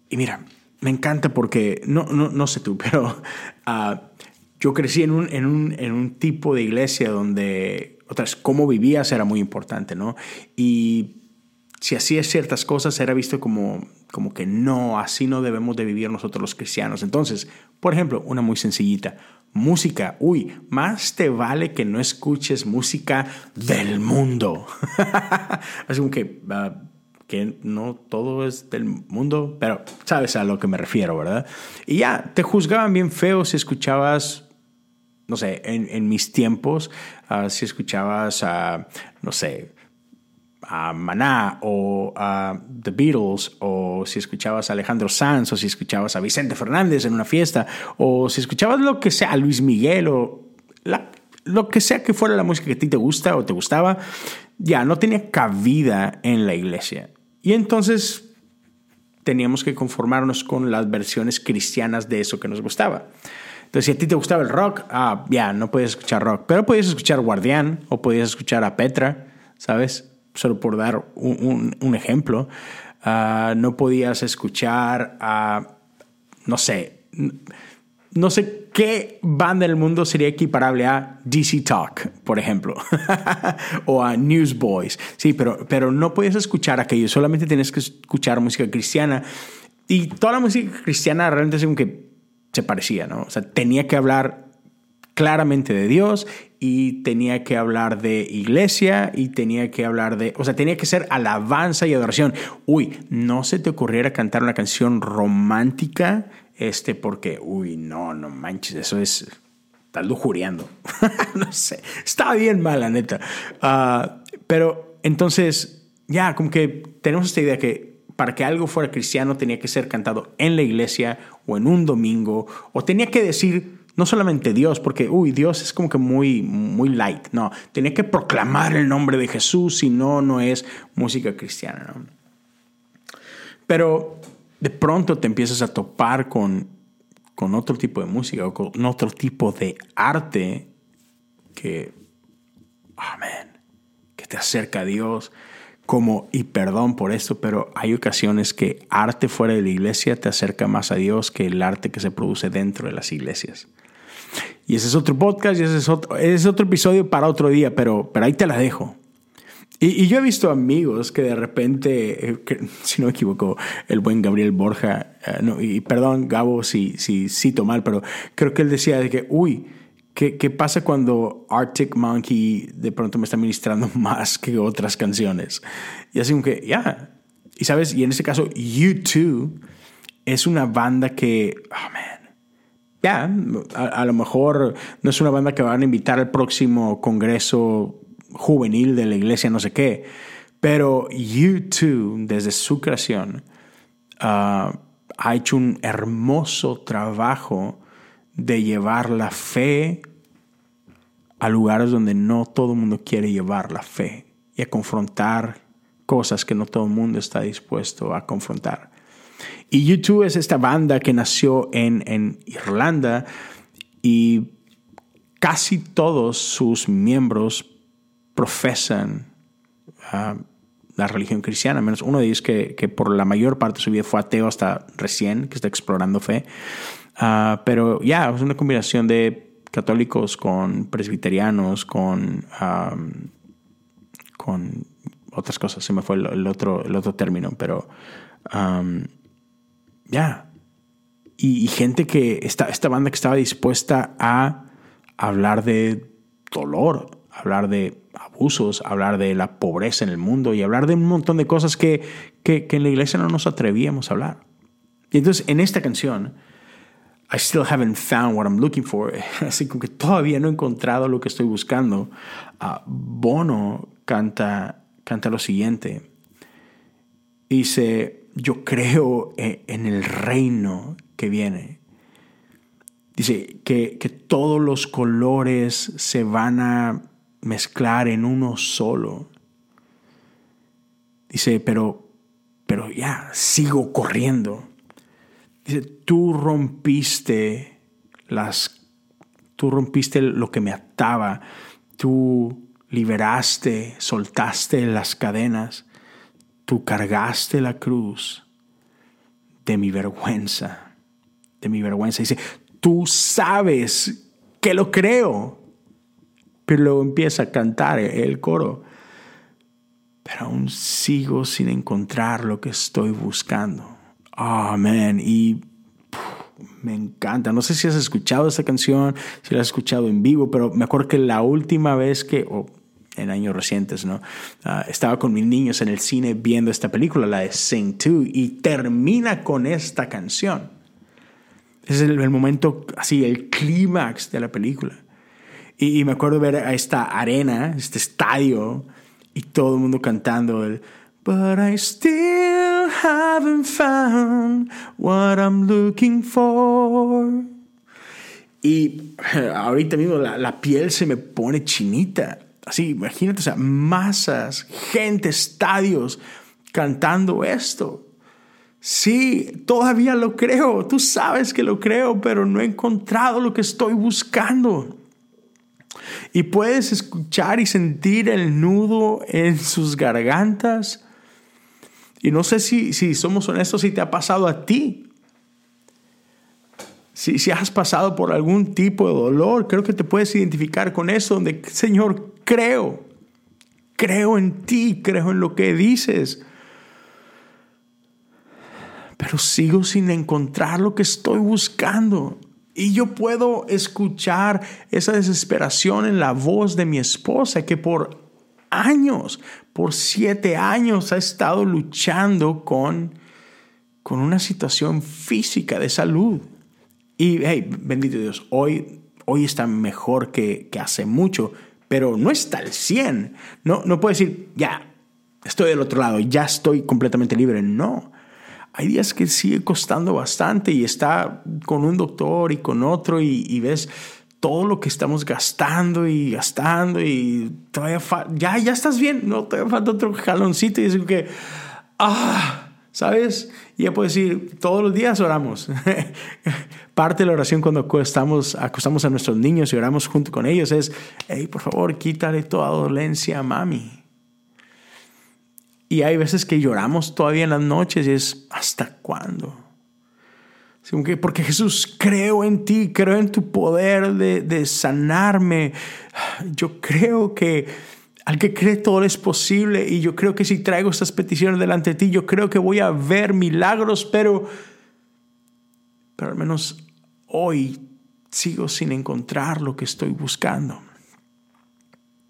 Y mira, me encanta porque, no, no, no sé tú, (laughs) pero ah, yo crecí en un, en, un, en un, tipo de iglesia donde, otras, cómo vivías era muy importante, ¿no? Y si hacías ciertas cosas era visto como, como que no, así no debemos de vivir nosotros los cristianos. Entonces, por ejemplo, una muy sencillita, música. Uy, más te vale que no escuches música del mundo. (laughs) Así como que, ah, que no todo es del mundo, pero sabes a lo que me refiero, ¿verdad? Y ya, te juzgaban bien feo si escuchabas no sé, en, mis tiempos, ah, si escuchabas no sé, a Maná o a The Beatles, o si escuchabas a Alejandro Sanz, o si escuchabas a Vicente Fernández en una fiesta, o si escuchabas lo que sea, a Luis Miguel, o lo que sea que fuera la música que a ti te gusta o te gustaba, ya no tenía cabida en la iglesia. Y entonces teníamos que conformarnos con las versiones cristianas de eso que nos gustaba. Entonces, si a ti te gustaba el rock, ah, ya, no podías escuchar rock, pero podías escuchar Guardián o podías escuchar a Petra, ¿sabes? Solo por dar un, ejemplo. Ah, no podías escuchar a, no sé, no sé qué banda del mundo sería equiparable a DC Talk, por ejemplo, (laughs) o a Newsboys. Sí, pero, pero no podías escuchar aquello, solamente tienes que escuchar música cristiana. Y toda la música cristiana realmente es como que se parecía, ¿no? O sea, tenía que hablar claramente de Dios y tenía que hablar de iglesia y tenía que hablar de, o sea, tenía que ser alabanza y adoración. Uy, no se te ocurriera cantar una canción romántica, este, porque, uy, no, no manches, eso es, estás lujuriando. (laughs) no sé, estaba bien mal, neta. Ah, pero entonces, ya, como que tenemos esta idea que para que algo fuera cristiano tenía que ser cantado en la iglesia o en un domingo, o tenía que decir no solamente Dios, porque, uy, Dios es como que muy, muy light, no, tenía que proclamar el nombre de Jesús, si no, no es música cristiana. Pero de pronto te empiezas a topar con, con otro tipo de música o con otro tipo de arte que, amén, que te acerca a Dios, como, y perdón por esto, pero hay ocasiones que arte fuera de la iglesia te acerca más a Dios que el arte que se produce dentro de las iglesias. Y ese es otro podcast y ese es otro, es otro episodio para otro día, pero, pero ahí te la dejo. Y, yo he visto amigos que de repente, eh, (laughs) si no me equivoco, el buen Gabriel Borja, eh, y perdón Gabo si, si cito mal, pero creo que él decía de que, uy, ¿Qué, pasa cuando Arctic Monkey de pronto me está ministrando (laughs) más que otras canciones? Y así como que, ya. Y sabes, y en este caso, U2 es una banda que, oh man, ya, a, lo mejor no es una banda que van a invitar al próximo congreso juvenil de la iglesia, no sé qué, pero U2, desde su creación, ah, ha hecho un hermoso trabajo de llevar la fe a lugares donde no todo el mundo quiere llevar la fe y a confrontar cosas que no todo el mundo está dispuesto a confrontar. Y YouTube es esta banda que nació en, en Irlanda y casi todos sus miembros profesan ah, la religión cristiana, menos uno de ellos que, que, por la mayor parte de su vida fue ateo hasta recién, que está explorando fe. Ah, pero ya, es una combinación de católicos con presbiterianos, con, con otras cosas. Se me fue el, otro, el otro término, pero ya. Y, gente que, esta, esta banda que estaba dispuesta a hablar de dolor, hablar de abusos, hablar de la pobreza en el mundo y hablar de un montón de cosas que, que, en la iglesia no nos atrevíamos a hablar. Y entonces en esta canción I still haven't found what I'm looking for. (laughs) Así como que todavía no he encontrado lo que estoy buscando. Ah, Bono canta, canta lo siguiente. Dice, yo creo e, en el reino que viene. Dice que, que todos los colores se van a mezclar en uno solo. Dice, pero, pero ya, sigo corriendo Dice, tú rompiste las, tú rompiste lo que me ataba, tú liberaste, soltaste las cadenas, tú cargaste la cruz de mi vergüenza, de mi vergüenza. Dice, tú sabes que lo creo, pero luego empieza a cantar el coro, pero aún sigo sin encontrar lo que estoy buscando. Amén. Y me encanta. No sé si has escuchado esta canción, si la has escuchado en vivo, pero me acuerdo que la última vez que, en años recientes, ¿no? Ah, estaba con mis niños en el cine viendo esta película, la de Sing 2, y termina con esta canción. Es el, el momento, así, el clímax de la película. Y, y, me acuerdo ver a esta arena, este estadio, y todo el mundo cantando el But I still haven't found what I'm looking for. Y (laughs) ahorita mismo la, la piel se me pone chinita. Así, imagínate, o sea, masas, gente, estadios cantando esto. Sí, todavía lo creo, tú sabes que lo creo, pero no he encontrado lo que estoy buscando. Y puedes escuchar y sentir el nudo en sus gargantas. Y no sé si, si somos honestos, si te ha pasado a ti. Si, si has pasado por algún tipo de dolor, creo que te puedes identificar con eso, donde, Señor, creo, creo en ti, creo en lo que dices pero sigo sin encontrar lo que estoy buscando. Y yo puedo escuchar esa desesperación en la voz de mi esposa que por años, por siete años ha estado luchando con, con una situación física de salud. Y hey, bendito Dios, hoy, hoy está mejor que, que hace mucho, pero no está al 100. No, no puedo decir, ya, estoy del otro lado, ya estoy completamente libre. No hay días que sigue costando bastante y está con un doctor y con otro y, ves todo lo que estamos gastando y gastando y todavía ya, ya estás bien, no, todavía falta otro jaloncito y es que, ah, ¿sabes? Y ya puedo decir, todos los días oramos. (laughs) Parte de la oración cuando acostamos, acostamos a nuestros niños y oramos junto con ellos es, hey, por favor, quítale toda dolencia a mami. Y hay veces que lloramos todavía en las noches y es, ¿hasta cuándo? Porque Jesús, creo en ti, creo en tu poder de, de sanarme. Yo creo que al que cree todo es posible y yo creo que si traigo estas peticiones delante de ti, yo creo que voy a ver milagros, pero, pero al menos hoy sigo sin encontrar lo que estoy buscando.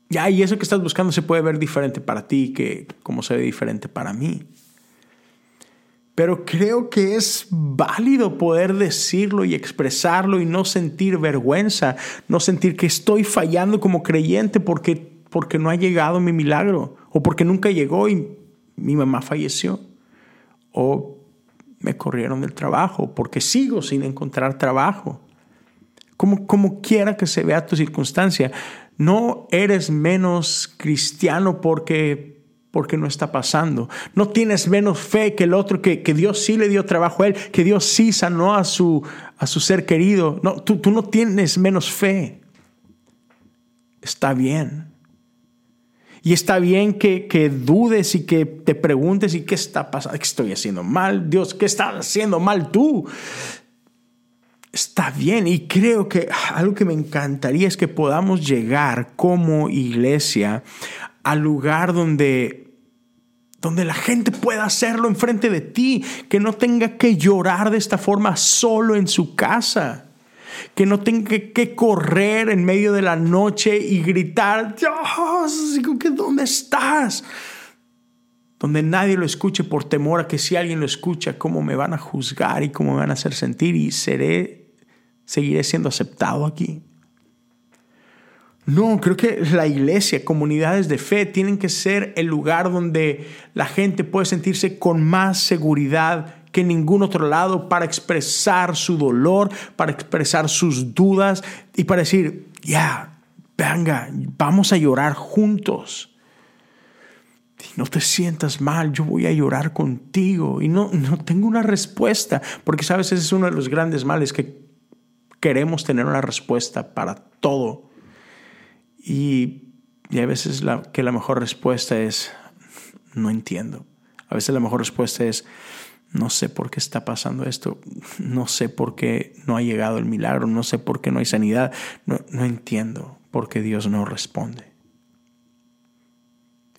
Ya, y eso que estás buscando se puede ver diferente para ti que como se ve diferente para mí. Pero creo que es válido poder decirlo y expresarlo y no sentir vergüenza, no sentir que estoy fallando como creyente porque, porque no ha llegado mi milagro o porque nunca llegó y mi mamá falleció o me corrieron del trabajo porque sigo sin encontrar trabajo. Como, como quiera que se vea tu circunstancia, no eres menos cristiano porque, porque no está pasando. No tienes menos fe que el otro, que, que, Dios sí le dio trabajo a él, que Dios sí sanó a su, a su ser querido. No, tú, tú no tienes menos fe. Está bien. Y está bien que, que, dudes y que te preguntes y qué está pasando, qué estoy haciendo mal, Dios, qué estás haciendo mal tú está bien y creo que algo que me encantaría es que podamos llegar como iglesia al lugar donde donde la gente pueda hacerlo enfrente de ti, que no tenga que llorar de esta forma solo en su casa, que no tenga que correr en medio de la noche y gritar, Dios, ¿dónde estás? Donde nadie lo escuche por temor a que si alguien lo escucha, cómo me van a juzgar y cómo me van a hacer sentir y seré ¿Seguiré siendo aceptado aquí? No, creo que la iglesia, comunidades de fe, tienen que ser el lugar donde la gente puede sentirse con más seguridad que ningún otro lado para expresar su dolor, para expresar sus dudas y para decir, ya, venga, vamos a llorar juntos. no te sientas mal, yo voy a llorar contigo. Y no, no tengo una respuesta, porque sabes, ese es uno de los grandes males que queremos tener una respuesta para todo. Y, y a veces que la mejor respuesta es, no entiendo. A veces la mejor respuesta es, no sé por qué está pasando esto, no sé por qué no ha llegado el milagro, no sé por qué no hay sanidad, no, entiendo por qué Dios no responde.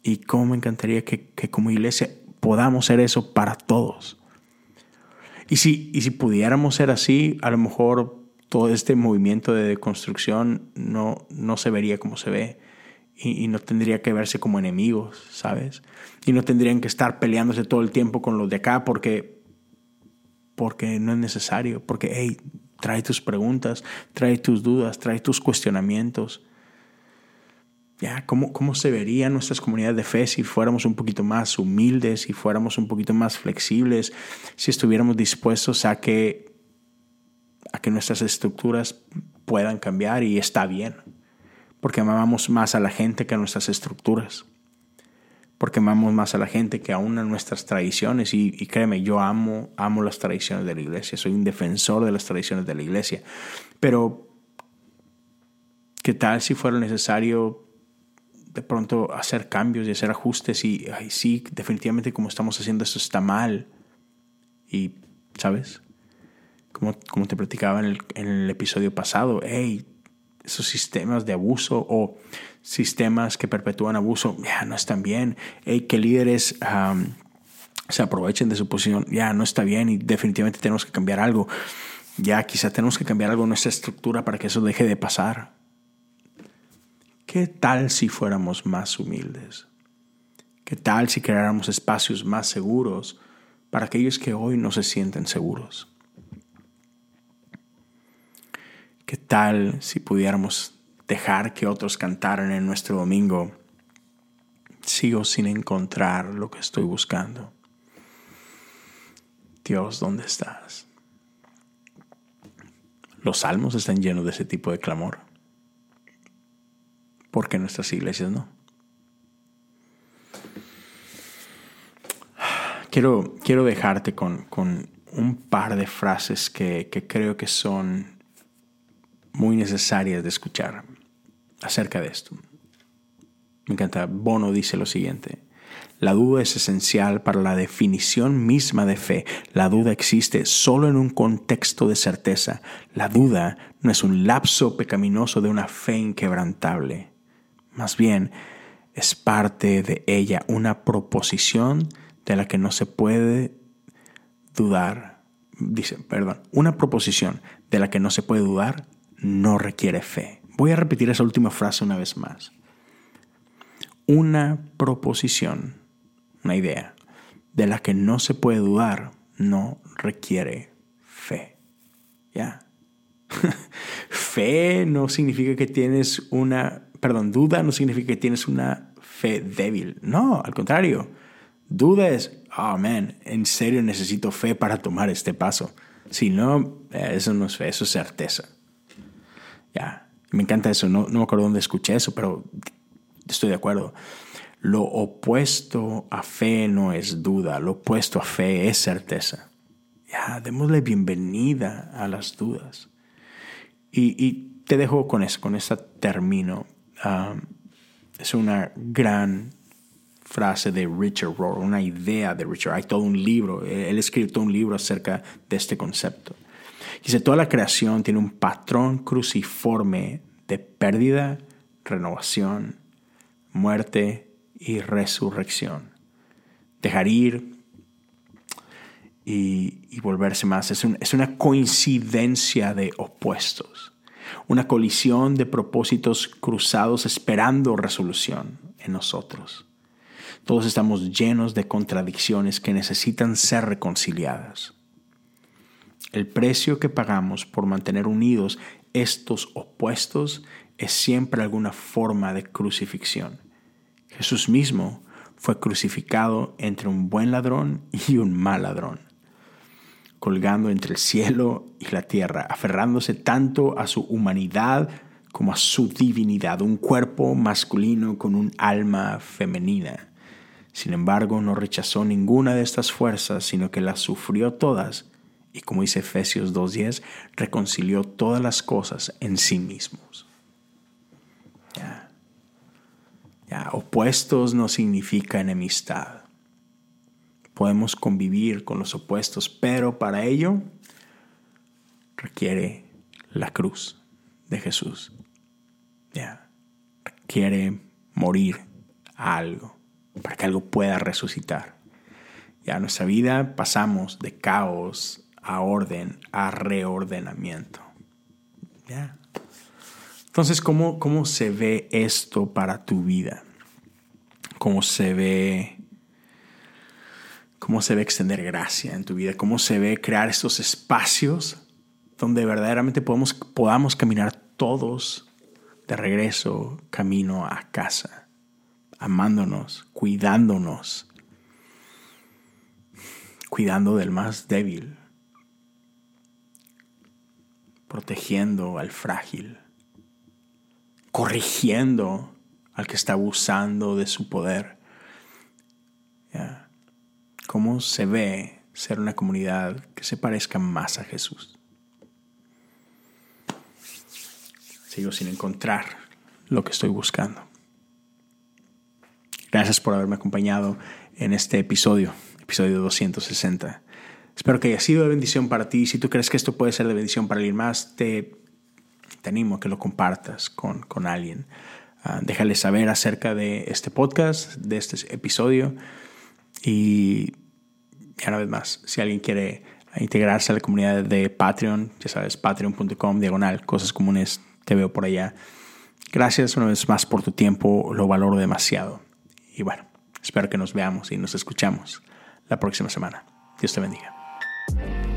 Y cómo me encantaría que, que como iglesia podamos ser eso para todos Y si, y si pudiéramos ser así, a lo mejor todo este movimiento de deconstrucción no, no se vería como se ve y, no tendría que verse como enemigos, ¿sabes? Y no tendrían que estar peleándose todo el tiempo con los de acá porque, porque no es necesario, porque, hey, trae tus preguntas, trae tus dudas, trae tus cuestionamientos. Ya, ¿cómo, ¿Cómo se verían nuestras comunidades de fe si fuéramos un poquito más humildes, si fuéramos un poquito más flexibles, si estuviéramos dispuestos a que, a que nuestras estructuras puedan cambiar y está bien? Porque amamos más a la gente que a nuestras estructuras. Porque amamos más a la gente que aún a nuestras tradiciones. Y, créeme, yo amo, amo las tradiciones de la iglesia. Soy un defensor de las tradiciones de la iglesia. Pero, ¿qué tal si fuera necesario de pronto hacer cambios y hacer ajustes y ay, sí, definitivamente como estamos haciendo esto está mal. Y, ¿sabes? Como, como te platicaba en el episodio pasado, hey, esos sistemas de abuso o sistemas que perpetúan abuso ya no están bien. Hey, que líderes se aprovechen de su posición ya no está bien y definitivamente tenemos que cambiar algo. Ya quizá tenemos que cambiar algo en nuestra estructura para que eso deje de pasar. ¿Qué tal si fuéramos más humildes? ¿Qué tal si creáramos espacios más seguros para aquellos que hoy no se sienten seguros? ¿Qué tal si pudiéramos dejar que otros cantaran en nuestro domingo? Sigo sin encontrar lo que estoy buscando. Dios, ¿dónde estás? Los salmos están llenos de ese tipo de clamor porque nuestras iglesias no. Quiero, quiero dejarte con, con, un par de frases que, que creo que son muy necesarias de escuchar acerca de esto. Me encanta. Bono dice lo siguiente. La duda es esencial para la definición misma de fe. La duda existe solo en un contexto de certeza. La duda no es un lapso pecaminoso de una fe inquebrantable. Más bien, es parte de ella una proposición de la que no se puede dudar. Dice, perdón, una proposición de la que no se puede dudar no requiere fe. Voy a repetir esa última frase una vez más. Una proposición, una idea, de la que no se puede dudar no requiere fe. ¿Ya? (laughs) fe no significa que tienes una perdón, duda no significa que tienes una fe débil. No, al contrario. Duda es, oh en serio necesito fe para tomar este paso. Si no, eh, eso no es fe, eso es certeza. Ya, me encanta eso. No, no me acuerdo dónde escuché eso, pero estoy de acuerdo. Lo opuesto a fe no es duda, lo opuesto a fe es certeza. Ya, démosle bienvenida a las dudas. Y, y te dejo con eso, con esta término. Um, es una gran frase de Richard Rohr, una idea de Richard. Hay todo un libro, él escribió todo un libro acerca de este concepto. Dice, toda la creación tiene un patrón cruciforme de pérdida, renovación, muerte y resurrección. Dejar ir y, y volverse más. Es, un, es una coincidencia de opuestos una colisión de propósitos cruzados esperando resolución en nosotros. Todos estamos llenos de contradicciones que necesitan ser reconciliadas. El precio que pagamos por mantener unidos estos opuestos es siempre alguna forma de crucifixión. Jesús mismo fue crucificado entre un buen ladrón y un mal ladrón colgando entre el cielo y la tierra, aferrándose tanto a su humanidad como a su divinidad, un cuerpo masculino con un alma femenina. Sin embargo, no rechazó ninguna de estas fuerzas, sino que las sufrió todas y, como dice Efesios 2.10, reconcilió todas las cosas en sí mismos. Ya. Opuestos no significa enemistad podemos convivir con los opuestos, pero para ello requiere la cruz de Jesús. Ya. Requiere morir a algo para que algo pueda resucitar. Ya nuestra vida pasamos de caos a orden, a reordenamiento. Entonces, ¿cómo, ¿cómo se ve esto para tu vida? ¿Cómo se ve cómo se ve extender gracia en tu vida, cómo se ve crear estos espacios donde verdaderamente podamos caminar todos de regreso, camino a casa, amándonos, cuidándonos, cuidando del más débil, protegiendo al frágil, corrigiendo al que está abusando de su poder. ¿Cómo se ve ser una comunidad que se parezca más a Jesús? Sigo sin encontrar lo que estoy buscando. Gracias por haberme acompañado en este episodio, episodio 260. Espero que haya sido de bendición para ti. Si tú crees que esto puede ser de bendición para alguien más, te, animo a que lo compartas con, con alguien. Uh, déjale saber acerca de este podcast, de este episodio. Y una vez más, si alguien quiere integrarse a la comunidad de Patreon, ya sabes, patreon.com, diagonal, cosas comunes, te veo por allá. Gracias una vez más por tu tiempo, lo valoro demasiado. Y bueno, espero que nos veamos y nos escuchamos la próxima semana. Dios te bendiga. Thank you.